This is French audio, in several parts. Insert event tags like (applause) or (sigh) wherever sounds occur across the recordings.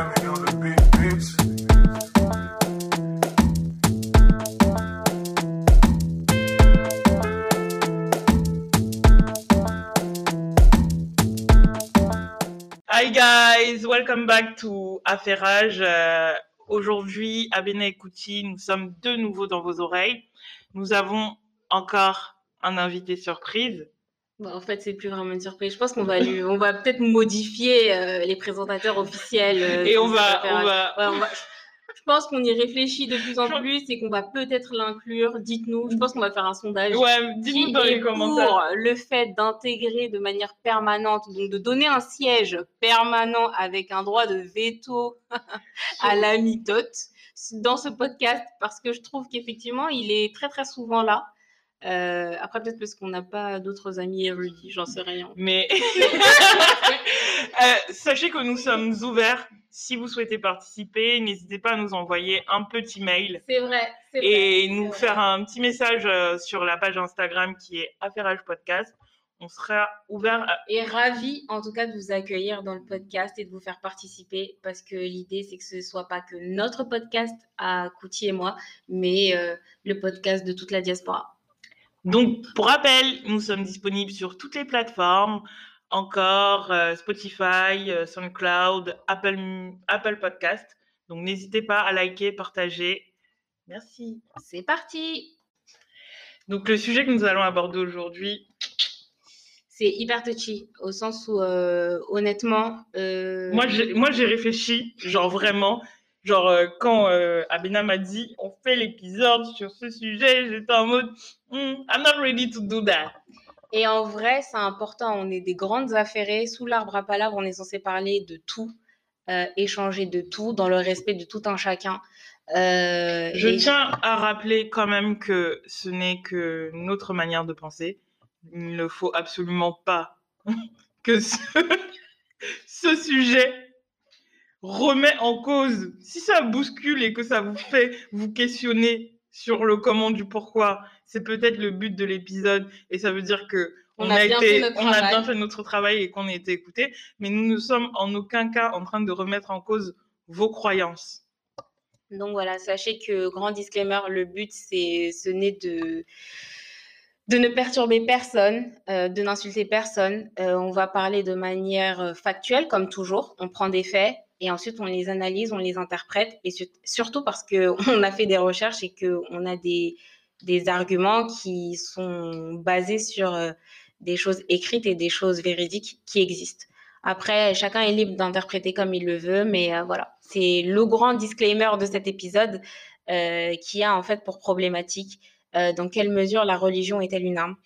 Hi guys, welcome back to Affairage. Euh, Aujourd'hui, Abena et Kouti, nous sommes de nouveau dans vos oreilles. Nous avons encore un invité surprise. Bah, en fait, c'est plus vraiment une surprise. Je pense qu'on va lui, on va peut-être modifier euh, les présentateurs officiels. euh, Et on va, on va, Ouais, on va- Je pense qu'on y réfléchit de plus en plus et qu'on va peut-être l'inclure. Dites-nous. Je pense qu'on va faire un sondage. ouais, dis-nous Qui dans les commentaires. pour le fait d'intégrer de manière permanente, donc de donner un siège permanent avec un droit de veto (laughs) à la mitote dans ce podcast parce que je trouve qu'effectivement, il est très très souvent là. Euh, après, peut-être parce qu'on n'a pas d'autres amis érudits, j'en sais rien. Mais (laughs) Euh, sachez que nous sommes ouverts. Si vous souhaitez participer, n'hésitez pas à nous envoyer un petit mail C'est vrai, c'est vrai. et c'est nous vrai. faire un petit message euh, sur la page Instagram qui est Affairage Podcast. On sera ouvert. à- Et ravi en tout cas de vous accueillir dans le podcast et de vous faire participer parce que l'idée c'est que ce soit pas que notre podcast à Kouti et moi, mais euh, le podcast de toute la diaspora. Donc, pour rappel, nous sommes disponibles sur toutes les plateformes, encore euh, Spotify, euh, SoundCloud, Apple, Apple Podcast. Donc, n'hésitez pas à liker, partager. Merci. C'est parti Donc, le sujet que nous allons aborder aujourd'hui, C'est hyper touchy au sens où euh, honnêtement, moi, j'ai, moi, j'ai réfléchi, genre vraiment, genre euh, quand euh, Abena m'a dit on fait l'épisode sur ce sujet, j'étais en mode Hmm, I'm not ready to do that. Et en vrai, c'est important. On est des grandes affairées. Sous l'arbre à palabres, on est censé parler de tout, euh, échanger de tout, dans le respect de tout un chacun. Euh, Je et- tiens à rappeler quand même que ce n'est que notre manière de penser. Il ne faut absolument pas (laughs) que ce, ce sujet remet en cause. Si ça bouscule et que ça vous fait vous questionner sur le comment du pourquoi, c'est peut-être le but de l'épisode et ça veut dire que On on, a été, bien fait notre travail et qu'on a été écouté, mais nous ne sommes en aucun cas en train de remettre en cause vos croyances. Donc voilà, sachez que grand disclaimer, le but c'est ce n'est de de ne perturber personne, euh, de n'insulter personne. Euh, on va parler de manière euh, factuelle comme toujours. On prend des faits et ensuite on les analyse, on les interprète et sur- surtout parce que (laughs) on a fait des recherches et que on a des des arguments qui sont basés sur euh, des choses écrites et des choses véridiques qui existent. Après, chacun est libre d'interpréter comme il le veut, mais euh, voilà, c'est le grand disclaimer de cet épisode euh, qui a en fait pour problématique euh, dans quelle mesure la religion est-elle une arme?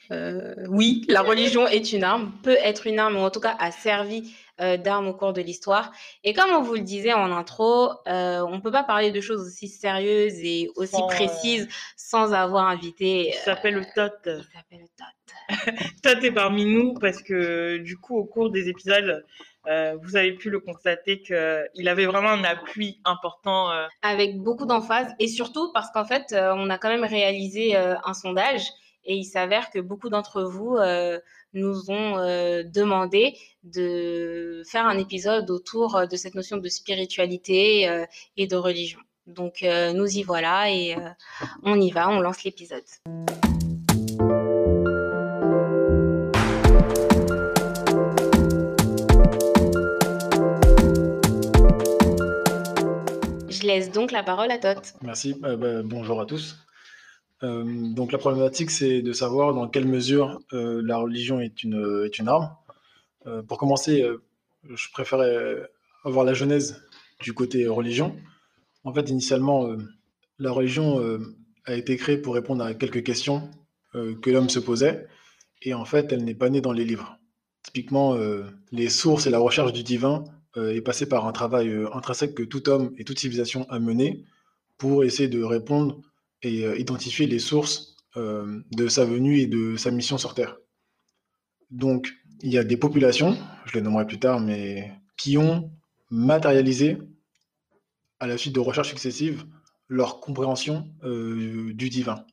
Oui, la (laughs) religion est une arme, peut être une arme, ou en tout cas a servi euh, d'arme au cours de l'histoire. Et comme on vous le disait en intro, euh, on ne peut pas parler de choses aussi sérieuses et aussi Sans, euh, précises sans avoir invité. Il s'appelle Tot. il s'appelle Todd. Todd (laughs) est parmi nous parce que du coup, au cours des épisodes, euh, vous avez pu le constater qu'il avait vraiment un appui important. euh, avec beaucoup d'emphase et surtout parce qu'en fait, euh, on a quand même réalisé un sondage et il s'avère que beaucoup d'entre vous euh, nous ont euh, demandé de faire un épisode autour euh, de cette notion de spiritualité et de religion. Donc nous y voilà et on y va, on lance l'épisode. Je laisse donc la parole à Tot. Merci. Bah, bonjour à tous. Euh, donc la problématique, c'est de savoir dans quelle mesure euh, la religion est une, est une arme. Euh, pour commencer, euh, je préférais avoir la genèse du côté religion. En fait, initialement, euh, la religion euh, a été créée pour répondre à quelques questions euh, que l'homme se posait. Et en fait, elle n'est pas née dans les livres. Typiquement, euh, les sources et la recherche du divin euh, est passée par un travail euh, intrinsèque que tout homme et toute civilisation a mené pour essayer de répondre et euh, identifier les sources euh, de sa venue et de sa mission sur Terre. Donc, il y a des populations, je les nommerai plus tard, mais qui ont matérialisé, à la suite de recherches successives, leur compréhension euh, du divin.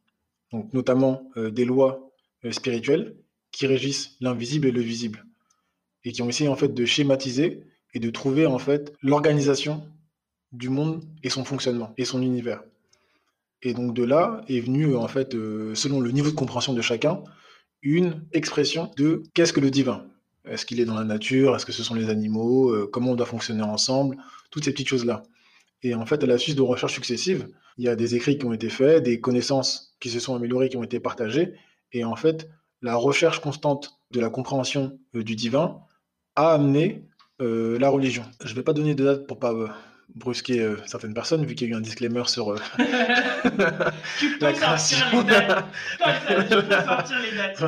Donc, notamment des lois spirituelles qui régissent l'invisible et le visible, et qui ont essayé en fait de schématiser et de trouver en fait l'organisation du monde et son fonctionnement et son univers. Et donc de là est venu en fait, euh, selon le niveau de compréhension de chacun, une expression de qu'est-ce que le divin? Est-ce qu'il est dans la nature? Est-ce que ce sont les animaux? Euh, Comment on doit fonctionner ensemble? Toutes ces petites choses-là. Et en fait, à la suite de recherches successives, il y a des écrits qui ont été faits, des connaissances qui se sont améliorées, qui ont été partagées. Et en fait, la recherche constante de la compréhension euh, du divin a amené la religion. Je ne vais pas donner de date pour pas brusquer euh, certaines personnes, vu qu'il y a eu un disclaimer sur euh, (laughs) la création.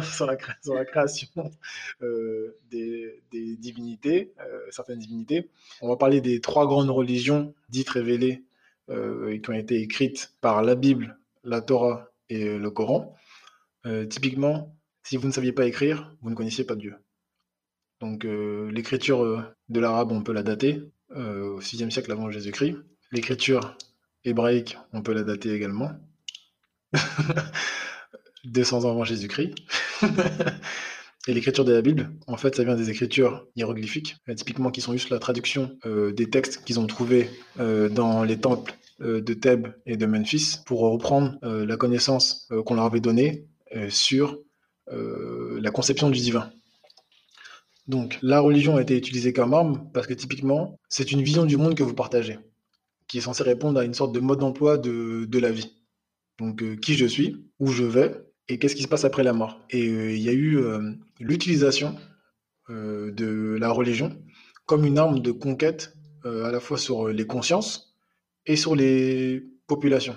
sur, la, création euh, des, divinités, certaines divinités. On va parler des trois grandes religions dites révélées et qui ont été écrites par la Bible, la Torah et le Coran. typiquement, si vous ne saviez pas écrire, vous ne connaissiez pas Dieu. Donc l'écriture de l'arabe, on peut la dater euh, au 6e siècle avant Jésus-Christ. L'écriture hébraïque, on peut la dater également. (laughs) 200 ans avant Jésus-Christ. (laughs) Et l'écriture de la Bible, en fait, ça vient des écritures hiéroglyphiques, euh, typiquement qui sont juste la traduction euh, des textes qu'ils ont trouvés dans les temples de Thèbes et de Memphis pour reprendre la connaissance qu'on leur avait donnée sur la conception du divin. Donc, la religion a été utilisée comme arme parce que typiquement, c'est une vision du monde que vous partagez, qui est censée répondre à une sorte de mode d'emploi de, la vie. Donc, euh, qui je suis, où je vais, et qu'est-ce qui se passe après la mort. Et euh, il y a eu euh, l'utilisation de la religion comme une arme de conquête à la fois sur les consciences et sur les populations.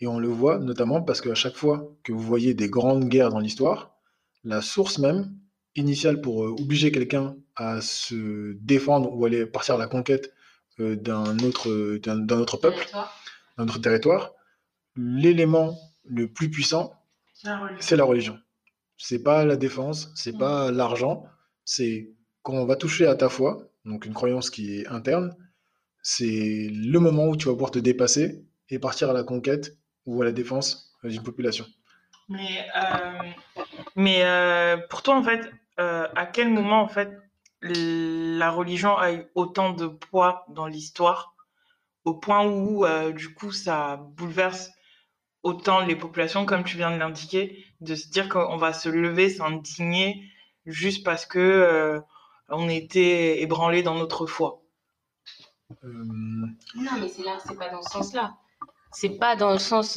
Et on le voit notamment parce qu'à chaque fois que vous voyez des grandes guerres dans l'histoire, la source même initiale pour euh, obliger quelqu'un à se défendre ou aller partir à la conquête euh, d'un autre, d'un, autre peuple, d'un autre territoire, l'élément le plus puissant, c'est la religion. C'est pas la défense, c'est pas mm. l'argent, c'est quand on va toucher à ta foi, donc une croyance qui est interne, c'est le moment où tu vas pouvoir te dépasser et partir à la conquête ou à la défense d'une population. Mais, euh, mais pour toi, en fait, euh, à quel moment, en fait, la religion a eu autant de poids dans l'histoire, au point où, euh, du coup, ça bouleverse autant les populations, comme tu viens de l'indiquer, de se dire qu'on va se lever, s'indigner, juste parce que euh, on était ébranlé dans notre foi? Non, mais c'est là, c'est pas dans ce sens-là. C'est pas dans le sens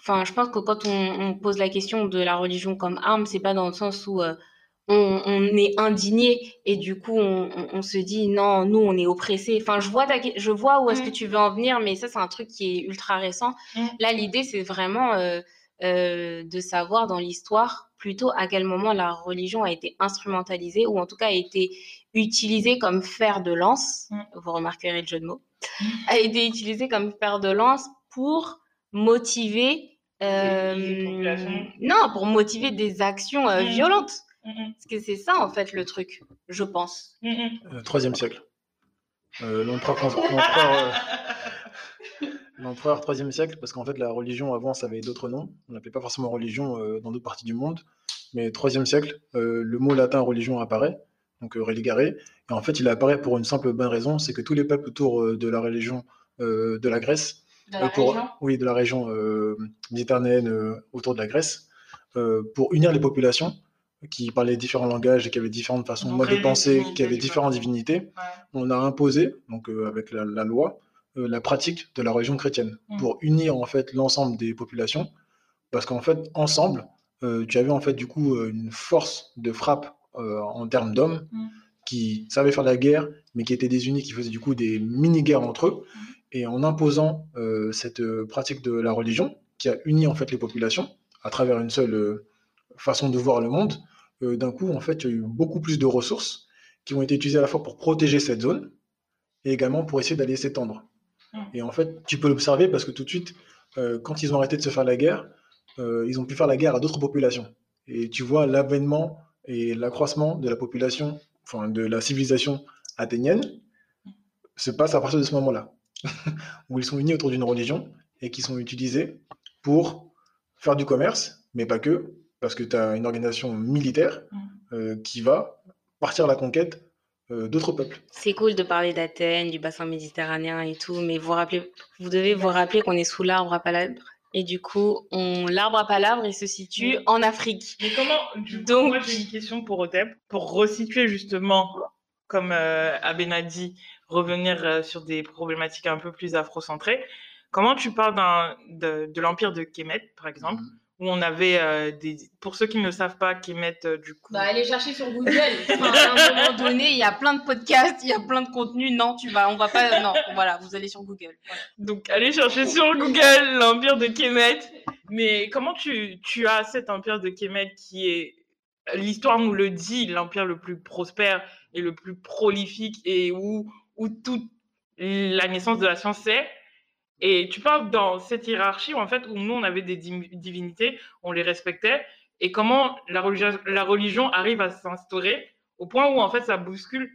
Enfin, je pense que quand on, pose la question de la religion comme arme, c'est pas dans le sens où euh, on, est indigné et du coup on, se dit non, nous on est oppressés. Enfin, je vois, je vois où est-ce que mm. tu veux en venir, mais ça c'est un truc qui est ultra récent. Mm. Là, l'idée c'est vraiment euh, euh, de savoir dans l'histoire plutôt à quel moment la religion a été instrumentalisée ou en tout cas a été utilisée comme fer de lance. Mm. Vous remarquerez le jeu de mots. A été utilisée comme fer de lance pour motiver euh, non, pour motiver des actions euh, mmh. violentes. Mmh, mmh. Parce que c'est ça, en fait, le truc, je pense. Euh, troisième siècle. L'empereur, (laughs) l'empereur troisième siècle, parce qu'en fait, la religion, avant, ça avait d'autres noms. On n'appelait pas forcément religion dans d'autres parties du monde. Mais troisième siècle, le mot latin religion apparaît, donc religare. Et en fait, il apparaît pour une simple bonne raison, c'est que tous les peuples autour de la religion de la Grèce de la euh, région? Oui, de la région euh, méditerranéenne euh, autour de la Grèce, pour unir les populations qui parlaient différents langages et qui avaient différentes façons de penser, qui avaient différentes divinités. On a imposé, donc avec la, loi, la pratique de la religion chrétienne mm. pour unir en fait l'ensemble des populations, parce qu'en fait ensemble, tu avais en fait du coup une force de frappe en termes d'hommes mm. qui savaient faire la guerre, mais qui étaient désunis, qui faisaient du coup des mini-guerres entre eux. Mm. Et en imposant euh, cette euh, pratique de la religion, qui a uni en fait les populations à travers une seule euh, façon de voir le monde, d'un coup, en fait, il y a eu beaucoup plus de ressources qui ont été utilisées à la fois pour protéger cette zone et également pour essayer d'aller s'étendre. Mmh. Et en fait, tu peux l'observer parce que tout de suite, quand ils ont arrêté de se faire la guerre, ils ont pu faire la guerre à d'autres populations. Et tu vois l'avènement et l'accroissement de la population, enfin de la civilisation athénienne, se passe à partir de ce moment-là. Où ils sont unis autour d'une religion et qui sont utilisés pour faire du commerce, mais pas que, parce que tu as une organisation militaire mm. euh, qui va partir à la conquête euh, d'autres peuples. C'est cool de parler d'Athènes, du bassin méditerranéen et tout, mais vous, rappelez, vous devez vous rappeler qu'on est sous l'arbre à palabres. Et du coup, on, l'arbre à palabres, il se situe en Afrique. Mais comment du coup, Donc- Moi, j'ai une question pour Otep. Pour resituer justement, comme euh, Aben a dit, revenir euh, sur des problématiques un peu plus afrocentrées. Comment tu parles de, de l'empire de Kemet, par exemple, où on avait euh, des. Pour ceux qui ne savent pas, Kemet, euh, du coup. Bah, allez chercher sur Google. (laughs) Enfin, à un moment donné, il y a plein de podcasts, il y a plein de contenus. Non, tu vas, on va pas. Non, voilà, vous allez sur Google. Voilà. Donc, allez chercher sur Google l'empire de Kemet. Mais comment tu, tu as cet empire de Kemet qui est, l'histoire nous le dit, l'empire le plus prospère et le plus prolifique et où, où toute la naissance de la science est. Et tu parles dans cette hiérarchie où, en fait, où nous, on avait des divinités, on les respectait, et comment la religion, la religion arrive à s'instaurer au point où, en fait, ça bouscule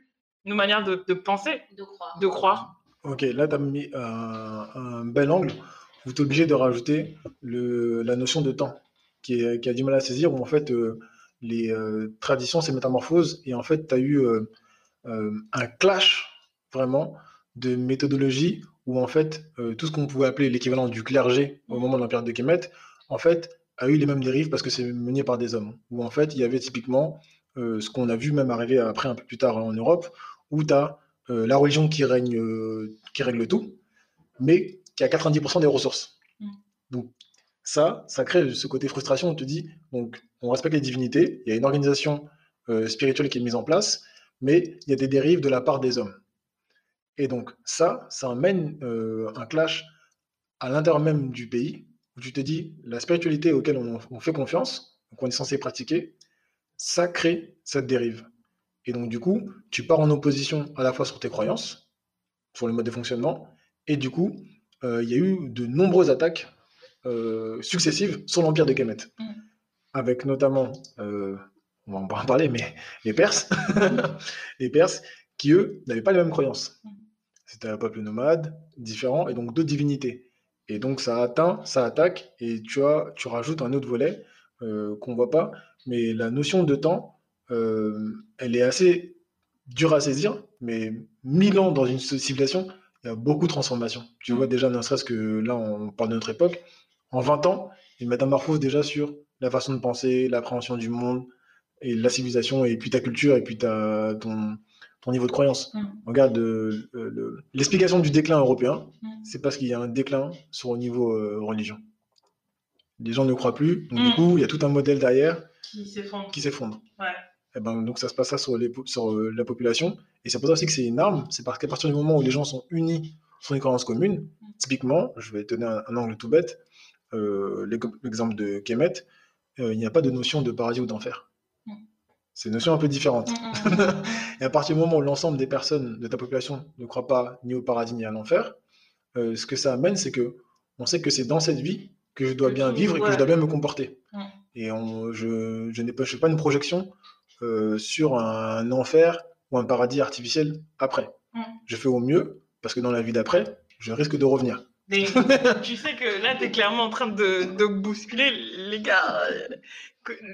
nos manières de, de penser, De croire. de croire. Ok, là, tu as mis un, un bel angle. Vous êtes obligé de rajouter le, la notion de temps, qui, est- qui a du mal à saisir, où en fait, euh, les euh, traditions, c'est métamorphose, et en fait, tu as eu euh, euh, un clash, vraiment, de méthodologie, où en fait, euh, tout ce qu'on pouvait appeler l'équivalent du clergé au moment de l'Empire de Kemet, en fait, a eu les mêmes dérives parce que c'est mené par des hommes. Où en fait, il y avait typiquement euh, ce qu'on a vu même arriver après, un peu plus tard en Europe, où tu as euh, la religion qui règne, qui règle tout, mais qui a 90% des ressources. Mm. Donc ça, ça crée ce côté frustration. On te dit, donc on respecte les divinités, il y a une organisation spirituelle qui est mise en place, mais il y a des dérives de la part des hommes. Et donc ça, ça amène euh, un clash à l'intérieur même du pays, où tu te dis, la spiritualité auquel on, on fait confiance, qu'on est censé pratiquer, ça crée cette dérive. Et donc, du coup, tu pars en opposition à la fois sur tes croyances, sur le mode de fonctionnement, et du coup, euh, il y a eu de nombreuses attaques euh, successives sur l'empire de Kemet, Mm. avec notamment, euh, on va en parler, mais les Perses, (laughs) les Perses, qui eux n'avaient pas les mêmes croyances. Mm. C'était un peuple nomade, différent, et donc d'autres divinités. Et donc ça atteint, ça attaque, et tu, as, tu rajoutes un autre volet euh, qu'on voit pas, mais la notion de temps, euh, elle est assez dure à saisir, mais mille ans dans une civilisation, il y a beaucoup de transformations. Tu vois déjà, ne serait-ce que là, on parle de notre époque, en 20 ans, ils métamorphosent déjà sur la façon de penser, l'appréhension du monde, et la civilisation, et puis ta culture, et puis ta, ton, ton niveau de croyance. Mm. Regarde, euh, euh, le- l'explication du déclin européen, Mm. c'est parce qu'il y a un déclin sur le niveau euh, religion. Les gens ne croient plus, donc Mm. du coup, il y a tout un modèle derrière Qui s'effondre. Ouais. Et ben, donc ça se passe ça sur, les, po- sur la population. Et c'est pour ça aussi que c'est une arme, c'est parce qu'à partir du moment où les gens sont unis sur une croyance commune, typiquement, je vais donner un, un angle tout bête, l'ex- l'exemple de Kemet, il n'y a pas de notion de paradis ou d'enfer. C'est une notion un peu différente. Mm, mm, mm. (laughs) Et à partir du moment où l'ensemble des personnes de ta population ne croient pas ni au paradis ni à l'enfer, euh, ce que ça amène, c'est que on sait que c'est dans cette vie que je dois bien vivre et que je dois bien me comporter. Et on- je, je n'ai pas, je fais pas une projection euh, sur un enfer ou un paradis artificiel après. Je fais au mieux parce que dans la vie d'après, je risque de revenir. Mais (laughs) tu sais que là, tu es clairement en train de, de bousculer les gars.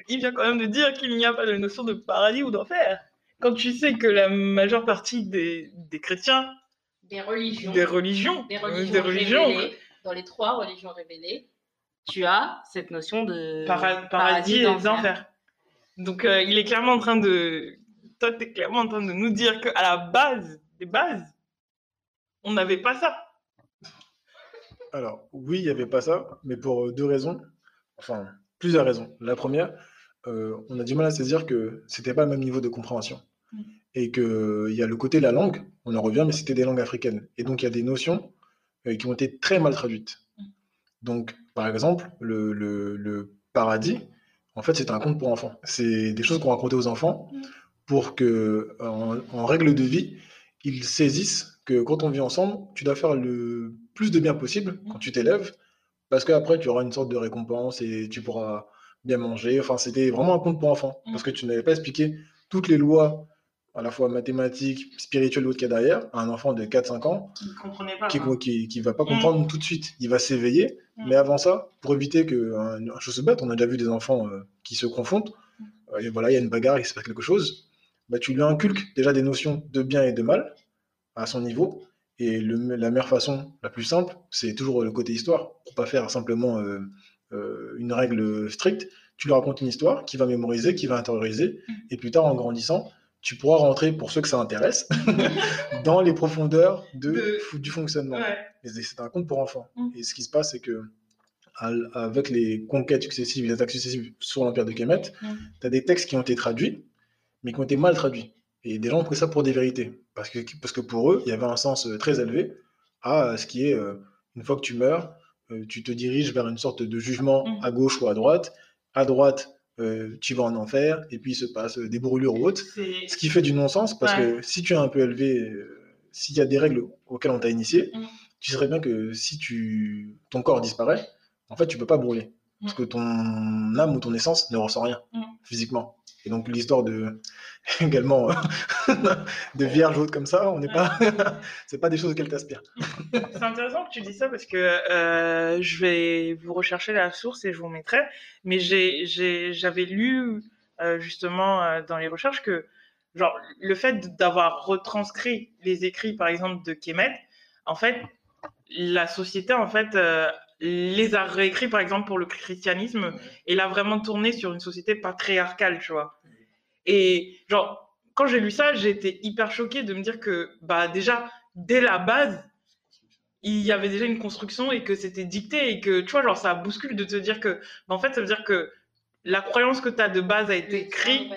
il vient quand même de dire qu'il n'y a pas de notion de paradis ou d'enfer. Quand tu sais que la majeure partie des, des chrétiens, Des religions. des religions, des euh, religions, des religions, révélées, dans les trois religions révélées, tu as cette notion de para- paradis et d'enfer. d'enfer. Donc, euh, il est clairement en train de. Toi, tu es clairement en train de nous dire qu'à la base, des bases, on n'avait pas ça. Alors, oui, il n'y avait pas ça, mais pour euh, deux raisons. Enfin, plusieurs raisons. La première, euh, on a du mal à saisir que c'était pas le même niveau de compréhension. Mm. Et qu'il y a le côté de la langue, on en revient, mais c'était des langues africaines. Et donc, il y a des notions euh, qui ont été très mal traduites. Mm. Donc, par exemple, le, le- le paradis, en fait, c'est un conte pour enfants. C'est des choses qu'on racontait aux enfants Mm. pour que, en, en règle de vie, ils saisissent que quand on vit ensemble, tu dois faire le plus de bien possible quand tu t'élèves, parce qu'après, tu auras une sorte de récompense et tu pourras bien manger. Enfin, c'était vraiment un conte pour enfants, Mm. parce que tu n'avais pas expliqué toutes les lois, à la fois mathématiques, spirituelles, l'autre qu'il y a derrière, à un enfant de 4-5 ans, Ils ne qui hein. qui, qui va pas Mm. comprendre tout de suite. Il va s'éveiller, Mm. mais avant ça, pour éviter que un, chose bête, on a déjà vu des enfants euh, qui se confondent, euh, et voilà, il y a une bagarre, il se passe quelque chose. bah, tu lui inculques déjà des notions de bien et de mal à son niveau. Et le- la meilleure façon, la plus simple, c'est toujours le côté histoire, pour pas faire simplement euh, euh, une règle stricte. Tu lui racontes une histoire qui va mémoriser, qui va intérioriser, et plus tard, en grandissant, tu pourras rentrer, pour ceux que ça intéresse, (laughs) dans les profondeurs de, De- du fonctionnement. Ouais. C'est un conte pour enfants. Mm. Et ce qui se passe, c'est que avec les conquêtes successives, les attaques successives sur l'Empire de Kemet, Mm. tu as des textes qui ont été traduits, mais qui ont été mal traduits. Et des gens ont pris ça pour des vérités. Parce que, parce que pour eux, il y avait un sens euh, très élevé à euh, ce qui est, euh, une fois que tu meurs, tu te diriges vers une sorte de jugement Mm. à gauche ou à droite. À droite, euh, tu vas en enfer, et puis il se passe des brûlures ou autres. Ce qui fait du non-sens, parce que si tu es un peu élevé, euh, s'il y a des règles auxquelles on t'a initié, Mm. tu sais bien que si tu, ton corps disparaît, en fait, tu peux pas brûler. Parce que ton âme ou ton essence ne ressent rien physiquement. Et donc, l'histoire de, (laughs) également, (laughs) de vierge ou autre comme ça, on n'est pas, (laughs) c'est pas des choses auxquelles t'aspires. C'est intéressant que tu dis ça parce que euh, je vais vous rechercher la source et je vous mettrai. Mais j'ai- j'ai- j'avais lu euh, justement euh, dans les recherches que genre, le fait d'avoir retranscrit les écrits, par exemple, de Kemet, en fait, la société, en fait, les a réécrits, par exemple, pour le christianisme et l'a vraiment tourné sur une société patriarcale, tu vois. Et genre, quand j'ai lu ça, j'ai été hyper choquée de me dire que, bah, déjà, dès la base, il y avait déjà une construction et que c'était dicté et que, tu vois, genre, ça bouscule de te dire que, bah, en fait, ça veut dire que la croyance que tu as de base a été écrite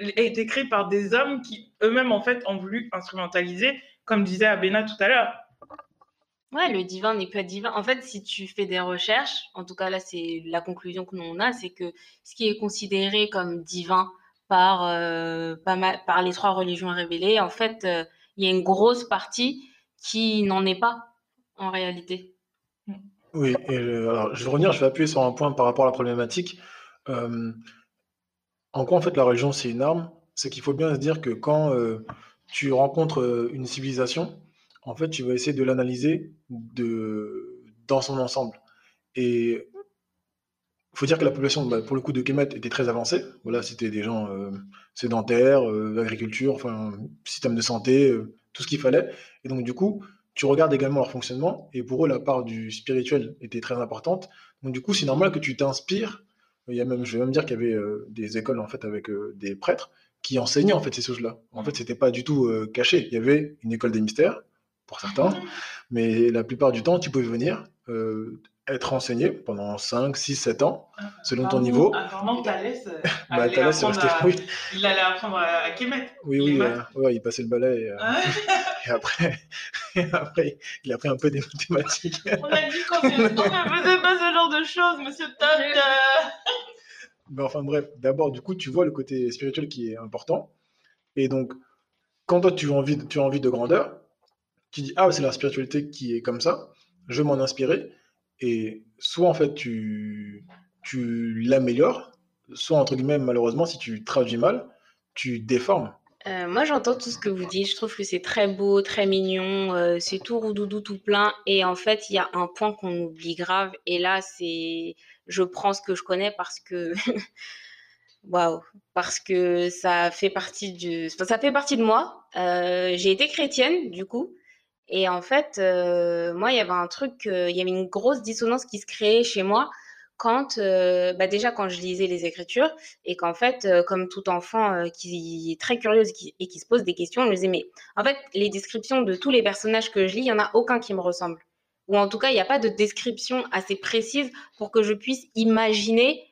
a été créée par des hommes qui eux-mêmes en fait ont voulu instrumentaliser, comme disait Abena tout à l'heure. Ouais, le divin n'est pas divin. En fait, si tu fais des recherches, en tout cas là, c'est la conclusion que nous on a, c'est que ce qui est considéré comme divin par, euh, pas les trois religions révélées, en fait, euh, il y a une grosse partie qui n'en est pas en réalité. Oui, et alors, je vais revenir, je vais appuyer sur un point par rapport à la problématique. Euh, en quoi, en fait, la religion, c'est une arme? C'est qu'il faut bien se dire que quand tu rencontres une civilisation, en fait, tu vas essayer de l'analyser de, dans son ensemble. Et il faut dire que la population, bah, pour le coup de Kemet, était très avancée. Voilà, c'était des gens euh, sédentaires, euh, agriculture, enfin, système de santé, euh, tout ce qu'il fallait. Et donc, du coup, tu regardes également leur fonctionnement, et pour eux, la part du spirituel était très importante. Donc, du coup, c'est normal que tu t'inspires. Il y a même, je vais même dire qu'il y avait des écoles en fait avec des prêtres qui enseignaient en fait ces choses-là. En fait, c'était pas du tout caché. Il y avait une école des mystères pour certains, mais la plupart du temps, tu pouvais venir euh, être enseigné pendant 5, 6, 7 ans, selon ton niveau. Apparemment, Thalès, (laughs) Bah, allait Thalès, c'est apprendre resté. à- Oui, il allait apprendre à, Kemet. oui, oui, euh, ouais, il passait le balai et, euh, Hein (laughs) et après, (laughs) et après, il a pris un peu des mathématiques. On a dit qu'on ne faisait pas ce genre de choses, monsieur Tata. Mais enfin bref, d'abord, du coup, tu vois le côté spirituel qui est important. Et donc, quand toi, tu as envie de, tu as envie de grandeur, tu dis, ah, c'est la spiritualité qui est comme ça, je vais m'en inspirer. Et soit, en fait, tu, tu l'améliores, soit, entre guillemets, malheureusement, si tu traduis mal, tu déformes. Euh, moi, j'entends tout ce que vous dites. Je trouve que c'est très beau, très mignon. euh, c'est tout roudoudou, tout plein. Et en fait, il y a un point qu'on oublie grave. Et là, c'est, je prends ce que je connais parce que, (laughs) waouh, parce que ça fait partie enfin, ça fait partie de moi. Euh, j'ai été chrétienne, du coup. Et en fait, euh, moi, il y avait un truc, il y avait une grosse dissonance qui se créait chez moi quand, euh, bah déjà, quand je lisais les Écritures et qu'en fait, euh, comme tout enfant qui est très curieuse et qui se pose des questions, je me disais, mais en fait, les descriptions de tous les personnages que je lis, il n'y en a aucun qui me ressemble. Ou en tout cas, il n'y a pas de description assez précise pour que je puisse imaginer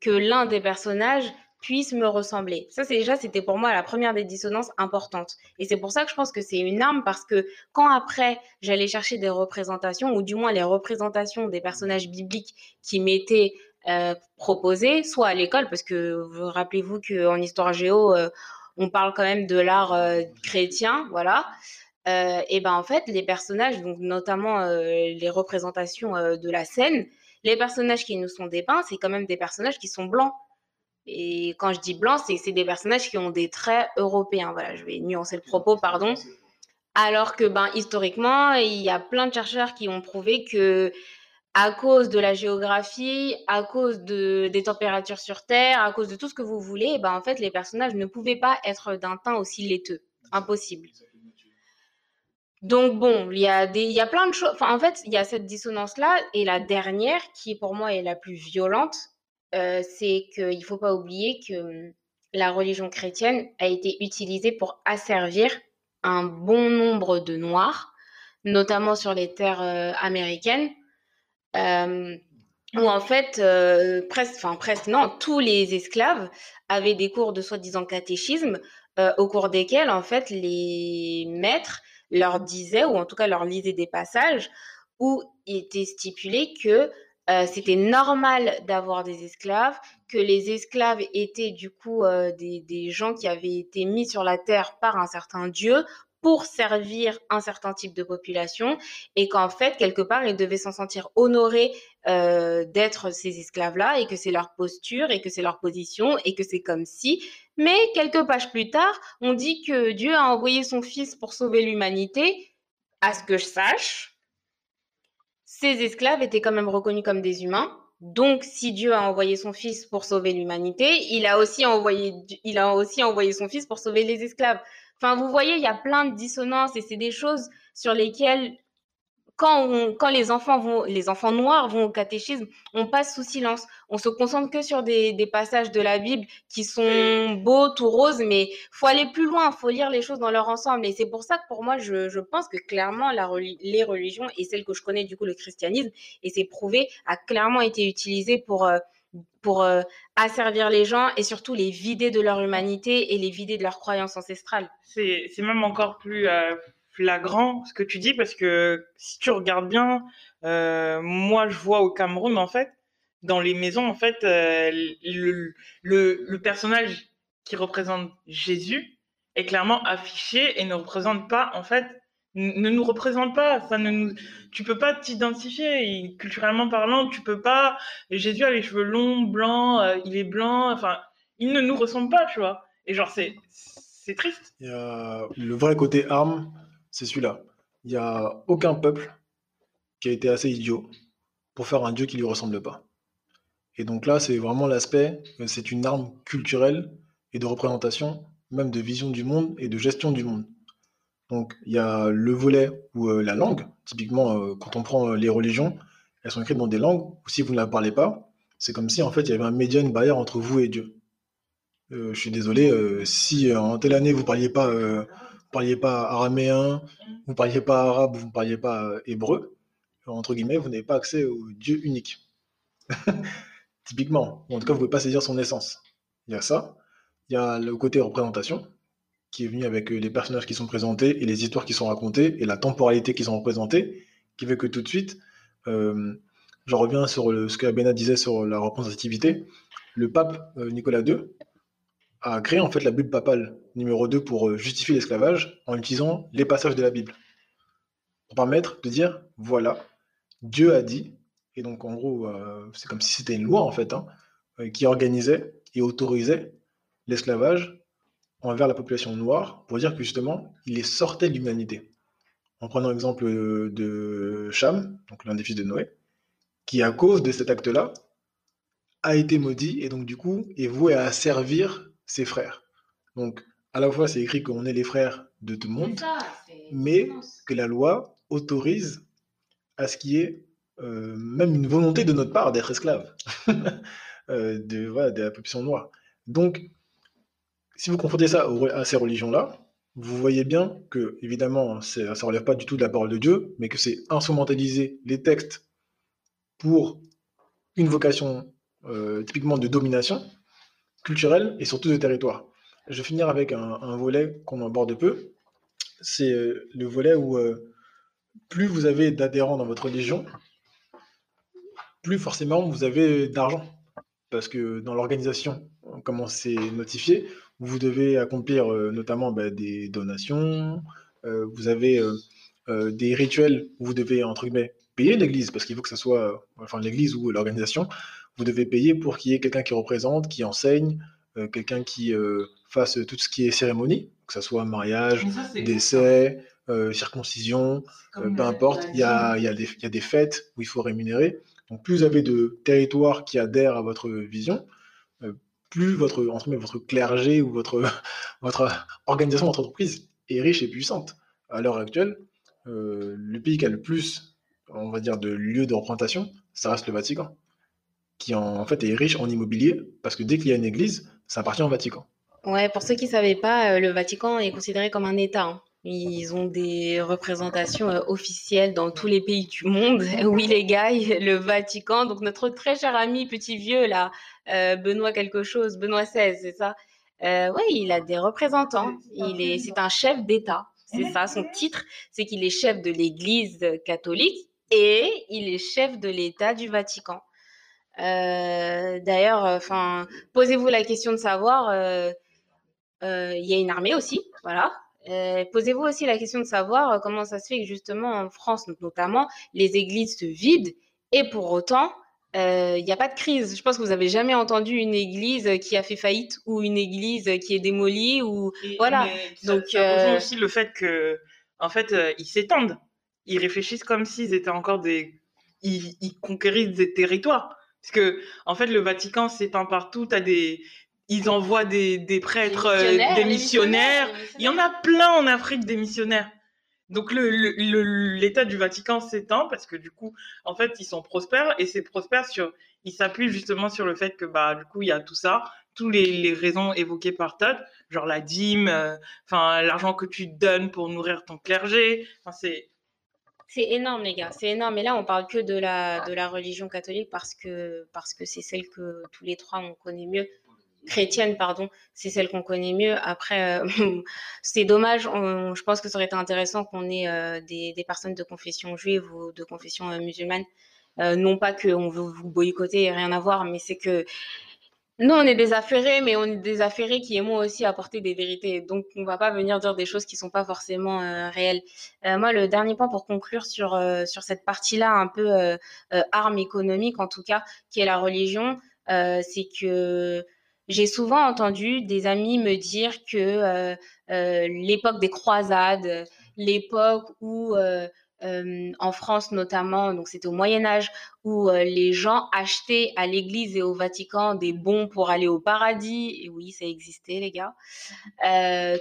que l'un des personnages puisse me ressembler. Ça, c'est déjà, c'était pour moi la première des dissonances importantes. Et c'est pour ça que je pense que c'est une arme parce que quand après, j'allais chercher des représentations, ou du moins les représentations des personnages bibliques qui m'étaient euh, proposées, soit à l'école, parce que vous rappelez-vous qu'en histoire géo, euh, on parle quand même de l'art euh, chrétien, voilà. Et ben en fait, les personnages, donc notamment les représentations de la scène, les personnages qui nous sont dépeints, c'est quand même des personnages qui sont blancs. Et quand je dis blanc, c'est des personnages qui ont des traits européens. Voilà, je vais nuancer le propos, pardon. Alors que, ben, historiquement, il y a plein de chercheurs qui ont prouvé que à cause de la géographie, à cause de, des températures sur Terre, à cause de tout ce que vous voulez, ben, en fait, les personnages ne pouvaient pas être d'un teint aussi laiteux. Impossible. Donc bon, il y a des, il y a plein de choses. Enfin, en fait, il y a cette dissonance-là. Et la dernière, qui pour moi est la plus violente, c'est qu'il ne faut pas oublier que hum, la religion chrétienne a été utilisée pour asservir un bon nombre de Noirs, notamment sur les terres américaines, où en fait, presque, enfin presque, non, tous les esclaves avaient des cours de soi-disant catéchisme, au cours desquels en fait les maîtres leur disaient, ou en tout cas leur lisaient des passages où il était stipulé que c'était normal d'avoir des esclaves, que les esclaves étaient du coup des, des, gens qui avaient été mis sur la terre par un certain Dieu pour servir un certain type de population et qu'en fait, quelque part, ils devaient s'en sentir honorés euh, d'être ces esclaves-là et que c'est leur posture et que c'est leur position et que c'est comme si. Mais quelques pages plus tard, on dit que Dieu a envoyé son fils pour sauver l'humanité. À ce que je sache, ces esclaves étaient quand même reconnus comme des humains. Donc, si Dieu a envoyé son fils pour sauver l'humanité, il a aussi envoyé, il a aussi envoyé son fils pour sauver les esclaves. Enfin, vous voyez, il y a plein de dissonances et c'est des choses sur lesquelles, quand, quand les, enfants vont, les enfants noirs vont au catéchisme, on passe sous silence. On se concentre que sur des, des passages de la Bible qui sont beaux, tout roses, mais faut aller plus loin, faut lire les choses dans leur ensemble. Et c'est pour ça que pour moi, je, je pense que clairement, la, les religions, et celle que je connais du coup, le christianisme, et c'est prouvé, a clairement été utilisé pour... Euh, pour euh, asservir les gens et surtout les vider de leur humanité et les vider de leurs croyances ancestrales. C'est même encore plus euh, flagrant ce que tu dis parce que si tu regardes bien, euh, moi je vois au Cameroun en fait, dans les maisons en fait, le, le, personnage qui représente Jésus est clairement affiché et ne représente pas en fait ne nous représente pas. Ça ne nous... Tu peux pas t'identifier. Culturellement parlant, tu peux pas. Jésus a les cheveux longs, blancs, euh, il est blanc. Enfin, il ne nous ressemble pas, tu vois. Et genre, c'est, c'est triste. Il y le vrai côté arme, c'est celui-là. Il n'y a aucun peuple qui a été assez idiot pour faire un dieu qui lui ressemble pas. Et donc là, c'est vraiment l'aspect, c'est une arme culturelle et de représentation, même de vision du monde et de gestion du monde. Donc, il y a le volet ou euh, la langue. Typiquement, euh, quand on prend euh, les religions, elles sont écrites dans des langues si vous ne la parlez pas, c'est comme si en fait il y avait un média, une barrière entre vous et Dieu. je suis désolé, si en telle année vous ne parliez pas, parliez pas araméen, vous ne parliez pas arabe, vous ne parliez pas hébreu, entre guillemets, vous n'avez pas accès au Dieu unique. (laughs) Typiquement, en tout cas, vous ne pouvez pas saisir son essence. Il y a ça. Il y a le côté représentation qui est venu avec euh, les personnages qui sont présentés et les histoires qui sont racontées et la temporalité qui sont représentées, qui fait que tout de suite, euh, j'en reviens sur ce que Abena disait sur la représentativité. Le pape euh, Nicolas II a créé en fait la Bible papale numéro 2 pour justifier l'esclavage en utilisant les passages de la Bible. Pour permettre de dire, voilà, Dieu a dit, et donc en gros, c'est comme si c'était une loi en fait, hein, qui organisait et autorisait l'esclavage envers la population noire pour dire que justement, il les sortait de l'humanité. En prenant l'exemple de Cham, donc l'un des fils de Noé, qui à cause de cet acte-là a été maudit et donc du coup est voué à servir ses frères. Donc à la fois c'est écrit qu'on est les frères de tout le monde, mais que la loi autorise à ce qu'il y ait euh, même une volonté de notre part d'être esclave (laughs) euh, de, voilà, de la population noire. Donc si vous confrontez ça à ces religions-là, vous voyez bien que, évidemment, ça ne relève pas du tout de la parole de Dieu, mais que c'est instrumentaliser les textes pour une vocation euh, typiquement de domination culturelle et surtout de territoire. Je vais finir avec un, volet qu'on aborde peu. C'est euh, le volet où euh, plus vous avez d'adhérents dans votre religion, plus forcément vous avez d'argent. Parce que dans l'organisation, comment c'est notifié, vous devez accomplir euh, notamment bah, des donations, vous avez des rituels où vous devez, entre guillemets, payer l'Église, parce qu'il faut que ce soit, enfin l'Église ou l'organisation, vous devez payer pour qu'il y ait quelqu'un qui représente, qui enseigne, quelqu'un qui fasse tout ce qui est cérémonie, que ce soit mariage, décès, circoncision, peu importe, il y a, y, des, il y a des fêtes où il faut rémunérer. Donc plus vous avez de territoires qui adhèrent à votre vision, plus votre, entre votre clergé ou votre, (laughs) votre organisation, votre entreprise est riche et puissante. À l'heure actuelle, euh, le pays qui a le plus, on va dire, de lieux de représentation, ça reste le Vatican, qui en, fait est riche en immobilier, parce que dès qu'il y a une église, ça appartient au Vatican. Ouais, pour ceux qui ne savaient pas, euh, le Vatican est considéré comme un État. Hein. Ils ont des représentations euh, officielles dans tous les pays du monde. Oui, les gars, le Vatican. Donc, notre très cher ami petit vieux, là, euh, Benoît quelque chose, Benoît XVI, c'est ça? Euh, Oui, il a des représentants. Il est, c'est un chef d'État. C'est ça, son titre, c'est qu'il est chef de l'Église catholique et il est chef de l'État du Vatican. D'ailleurs, enfin, posez-vous la question de savoir, il y a une armée aussi, voilà. Euh, posez-vous aussi la question de savoir euh, comment ça se fait que justement en France notamment, les églises se vident et pour autant, euh, il n'y a pas de crise. Je pense que vous avez jamais entendu une église qui a fait faillite ou une église qui est démolie ou voilà. Donc ça, aussi le fait que en fait ils s'étendent, ils réfléchissent comme s'ils étaient encore des, ils, ils, conquérissent des territoires. Parce que en fait le Vatican s'étend partout. as des ils envoient des, des prêtres, euh, des missionnaires, Il y en a plein en Afrique des missionnaires. Donc l'État du Vatican s'étend parce que du coup, en fait, ils sont prospères et c'est prospère sur, ils s'appuient justement sur le fait que bah du coup il y a tout ça, tous les, les raisons évoquées par Todd, genre la dîme, euh, l'argent que tu donnes pour nourrir ton clergé, enfin c'est c'est énorme, les gars. C'est énorme. Et là, on parle que de la, de la religion catholique parce que parce que c'est celle que tous les trois on connaît mieux chrétienne, pardon, c'est celle qu'on connaît mieux. Après, euh, (laughs) c'est dommage. je pense que ça aurait été intéressant qu'on ait euh, des, personnes de confession juive ou de confession euh, musulmane. non pas qu'on veut vous boycotter, rien à voir, mais c'est que nous, on est des affairés, mais on est des affairés qui aimons aussi apporter des vérités. Donc, on ne va pas venir dire des choses qui ne sont pas forcément réelles. moi, le dernier point pour conclure sur, sur cette partie-là, un peu arme économique en tout cas, qui est la religion, c'est que j'ai souvent entendu des amis me dire que euh, euh, l'époque des croisades, l'époque où en France notamment, donc c'était au Moyen Âge, où les gens achetaient à l'Église et au Vatican des bons pour aller au paradis. Et oui, ça existait, les gars.